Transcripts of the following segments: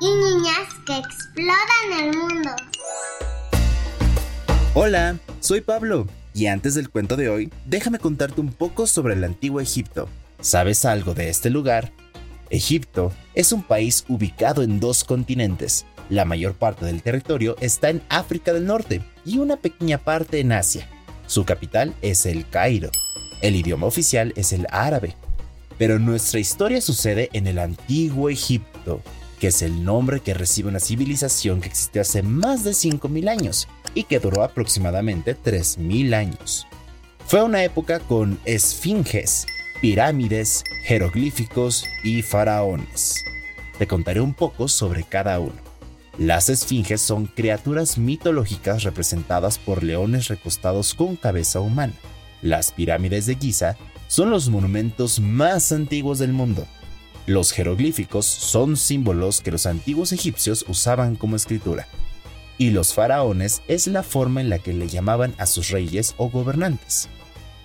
y niñas que exploran el mundo. Hola, soy Pablo, y antes del cuento de hoy, déjame contarte un poco sobre el antiguo Egipto. ¿Sabes algo de este lugar? Egipto es un país ubicado en dos continentes. La mayor parte del territorio está en África del Norte y una pequeña parte en Asia. Su capital es el Cairo. El idioma oficial es el árabe. Pero nuestra historia sucede en el antiguo Egipto, que es el nombre que recibe una civilización que existió hace más de 5.000 años y que duró aproximadamente 3.000 años. Fue una época con esfinges, pirámides, jeroglíficos y faraones. Te contaré un poco sobre cada uno. Las esfinges son criaturas mitológicas representadas por leones recostados con cabeza humana. Las pirámides de Giza son los monumentos más antiguos del mundo. Los jeroglíficos son símbolos que los antiguos egipcios usaban como escritura. Y los faraones es la forma en la que le llamaban a sus reyes o gobernantes.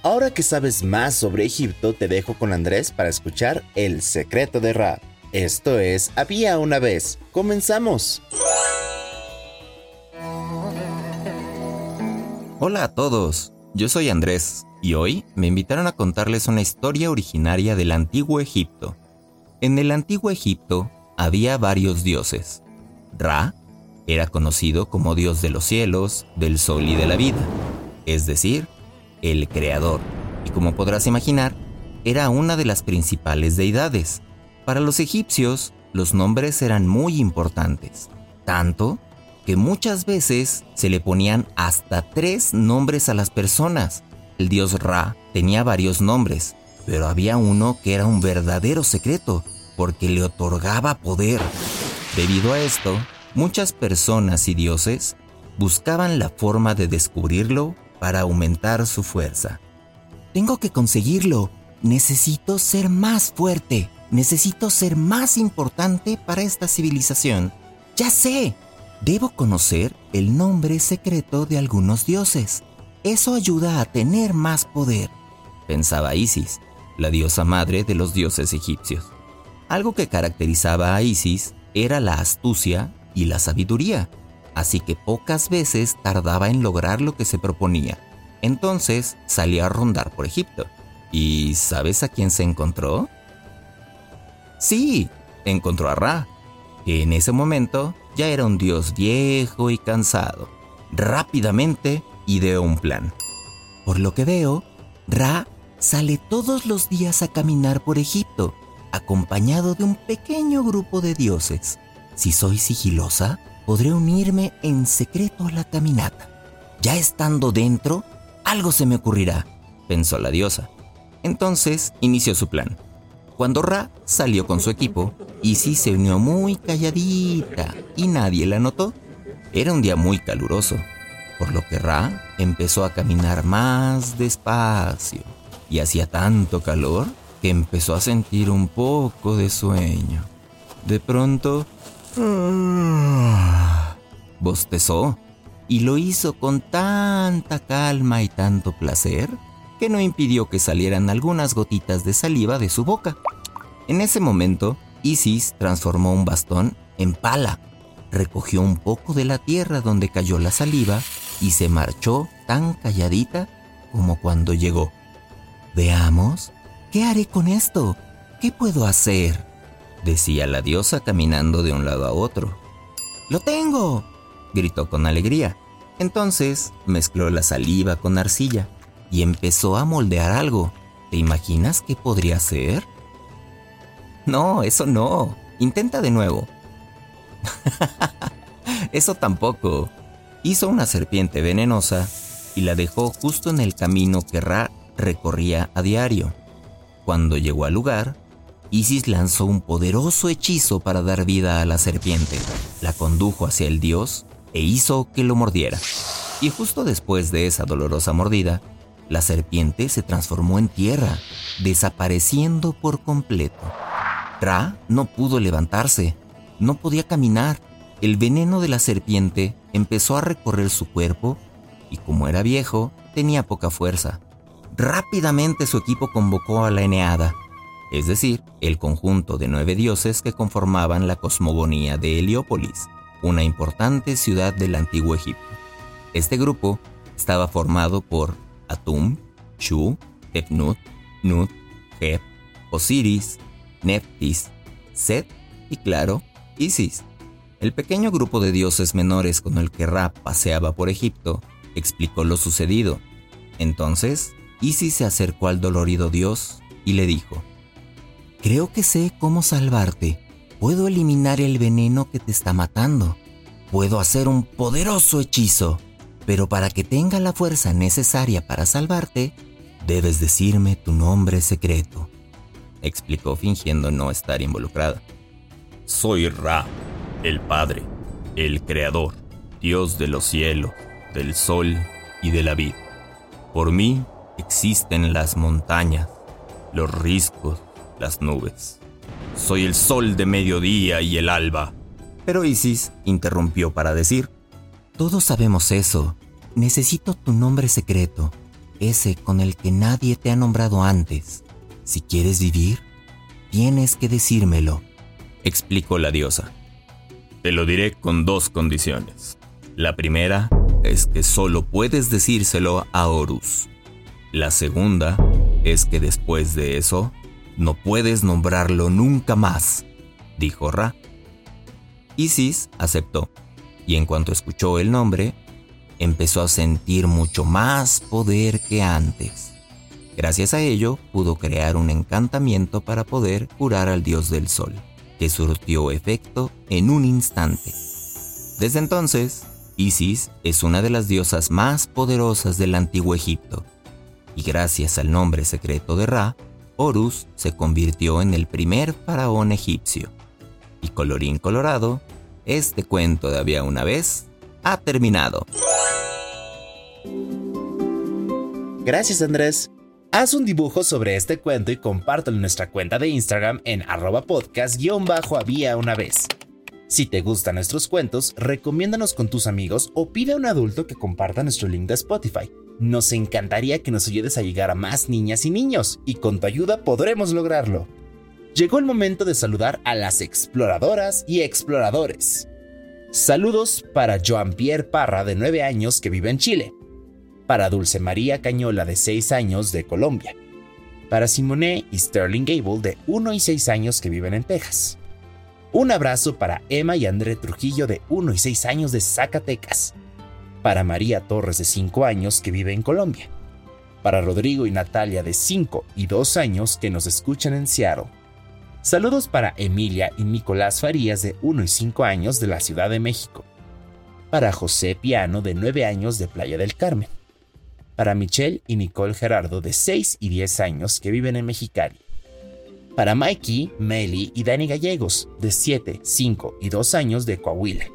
Ahora que sabes más sobre Egipto, te dejo con Andrés para escuchar El secreto de Ra. Esto es Había una vez. ¡Comenzamos! Hola a todos, yo soy Andrés y hoy me invitaron a contarles una historia originaria del antiguo Egipto. En el antiguo Egipto había varios dioses. Ra era conocido como dios de los cielos, del sol y de la vida, es decir, el creador, y como podrás imaginar, era una de las principales deidades. Para los egipcios, los nombres eran muy importantes, tanto que muchas veces se le ponían hasta tres nombres a las personas. El dios Ra tenía varios nombres, pero había uno que era un verdadero secreto, porque le otorgaba poder. Debido a esto, muchas personas y dioses buscaban la forma de descubrirlo para aumentar su fuerza. Tengo que conseguirlo. Necesito ser más fuerte. Necesito ser más importante para esta civilización. Ya sé. Debo conocer el nombre secreto de algunos dioses. Eso ayuda a tener más poder, pensaba Isis, la diosa madre de los dioses egipcios. Algo que caracterizaba a Isis era la astucia y la sabiduría, así que pocas veces tardaba en lograr lo que se proponía. Entonces salía a rondar por Egipto. ¿Y sabes a quién se encontró? Sí, encontró a Ra, que en ese momento ya era un dios viejo y cansado. Rápidamente ideó un plan. Por lo que veo, Ra sale todos los días a caminar por Egipto, acompañado de un pequeño grupo de dioses. Si soy sigilosa, podré unirme en secreto a la caminata. Ya estando dentro, algo se me ocurrirá, pensó la diosa. Entonces inició su plan. Cuando Ra salió con su equipo, Isis se unió muy calladita y nadie la notó. Era un día muy caluroso, por lo que Ra empezó a caminar más despacio y hacía tanto calor que empezó a sentir un poco de sueño. De pronto, bostezó y lo hizo con tanta calma y tanto placer que no impidió que salieran algunas gotitas de saliva de su boca. En ese momento, Isis transformó un bastón en pala, recogió un poco de la tierra donde cayó la saliva y se marchó tan calladita como cuando llegó. Veamos, ¿qué haré con esto? ¿Qué puedo hacer? decía la diosa caminando de un lado a otro. ¡Lo tengo! gritó con alegría. Entonces mezcló la saliva con arcilla y empezó a moldear algo. ¿Te imaginas qué podría ser? No, eso no. Intenta de nuevo. eso tampoco. Hizo una serpiente venenosa y la dejó justo en el camino que Ra recorría a diario. Cuando llegó al lugar, Isis lanzó un poderoso hechizo para dar vida a la serpiente, la condujo hacia el dios e hizo que lo mordiera. Y justo después de esa dolorosa mordida, la serpiente se transformó en tierra, desapareciendo por completo. Ra no pudo levantarse, no podía caminar. El veneno de la serpiente empezó a recorrer su cuerpo y como era viejo, tenía poca fuerza. Rápidamente su equipo convocó a la Eneada, es decir, el conjunto de nueve dioses que conformaban la cosmogonía de Heliópolis, una importante ciudad del antiguo Egipto. Este grupo estaba formado por Atum, Shu, Tefnut, Nut, Heb, Osiris, Neftis, Set y claro, Isis. El pequeño grupo de dioses menores con el que Ra paseaba por Egipto explicó lo sucedido. Entonces, Isis se acercó al dolorido dios y le dijo, Creo que sé cómo salvarte. Puedo eliminar el veneno que te está matando. Puedo hacer un poderoso hechizo. Pero para que tenga la fuerza necesaria para salvarte, debes decirme tu nombre secreto, explicó fingiendo no estar involucrada. Soy Ra, el Padre, el Creador, Dios de los cielos, del sol y de la vida. Por mí existen las montañas, los riscos, las nubes. Soy el sol de mediodía y el alba. Pero Isis interrumpió para decir, Todos sabemos eso. Necesito tu nombre secreto, ese con el que nadie te ha nombrado antes. Si quieres vivir, tienes que decírmelo, explicó la diosa. Te lo diré con dos condiciones. La primera es que solo puedes decírselo a Horus. La segunda es que después de eso no puedes nombrarlo nunca más, dijo Ra. Isis aceptó, y en cuanto escuchó el nombre, empezó a sentir mucho más poder que antes. Gracias a ello, pudo crear un encantamiento para poder curar al dios del sol, que surtió efecto en un instante. Desde entonces, Isis es una de las diosas más poderosas del antiguo Egipto, y gracias al nombre secreto de Ra, Horus se convirtió en el primer faraón egipcio. Y colorín colorado, este cuento de había una vez ha terminado. Gracias Andrés. Haz un dibujo sobre este cuento y compártelo en nuestra cuenta de Instagram en arroba podcast-había una vez. Si te gustan nuestros cuentos, recomiéndanos con tus amigos o pide a un adulto que comparta nuestro link de Spotify. Nos encantaría que nos ayudes a llegar a más niñas y niños, y con tu ayuda podremos lograrlo. Llegó el momento de saludar a las exploradoras y exploradores. Saludos para Joan Pierre Parra, de 9 años, que vive en Chile. Para Dulce María Cañola, de 6 años, de Colombia. Para Simone y Sterling Gable, de 1 y 6 años, que viven en Texas. Un abrazo para Emma y André Trujillo, de 1 y 6 años, de Zacatecas para María Torres de 5 años que vive en Colombia, para Rodrigo y Natalia de 5 y 2 años que nos escuchan en Seattle. Saludos para Emilia y Nicolás Farías de 1 y 5 años de la Ciudad de México. Para José Piano de 9 años de Playa del Carmen. Para Michelle y Nicole Gerardo de 6 y 10 años que viven en Mexicali. Para Mikey, Meli y Dani Gallegos de 7, 5 y 2 años de Coahuila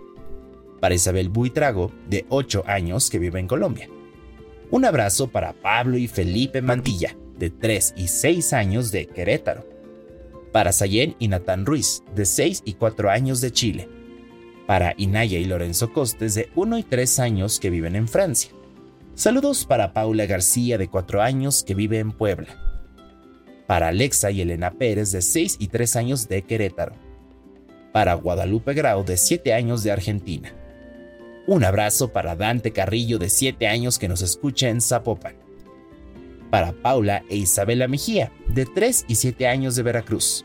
para Isabel Buitrago, de 8 años, que vive en Colombia. Un abrazo para Pablo y Felipe Mantilla, de 3 y 6 años, de Querétaro. Para Sayen y Natán Ruiz, de 6 y 4 años, de Chile. Para Inaya y Lorenzo Costes, de 1 y 3 años, que viven en Francia. Saludos para Paula García, de 4 años, que vive en Puebla. Para Alexa y Elena Pérez, de 6 y 3 años, de Querétaro. Para Guadalupe Grau, de 7 años, de Argentina un abrazo para Dante Carrillo de 7 años que nos escucha en Zapopan. Para Paula e Isabela Mejía de 3 y 7 años de Veracruz.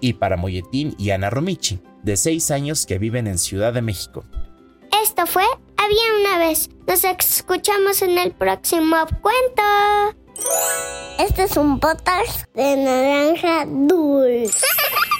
Y para Molletín y Ana Romichi de 6 años que viven en Ciudad de México. Esto fue Había una vez. Nos escuchamos en el próximo cuento. Este es un potas de naranja dulce.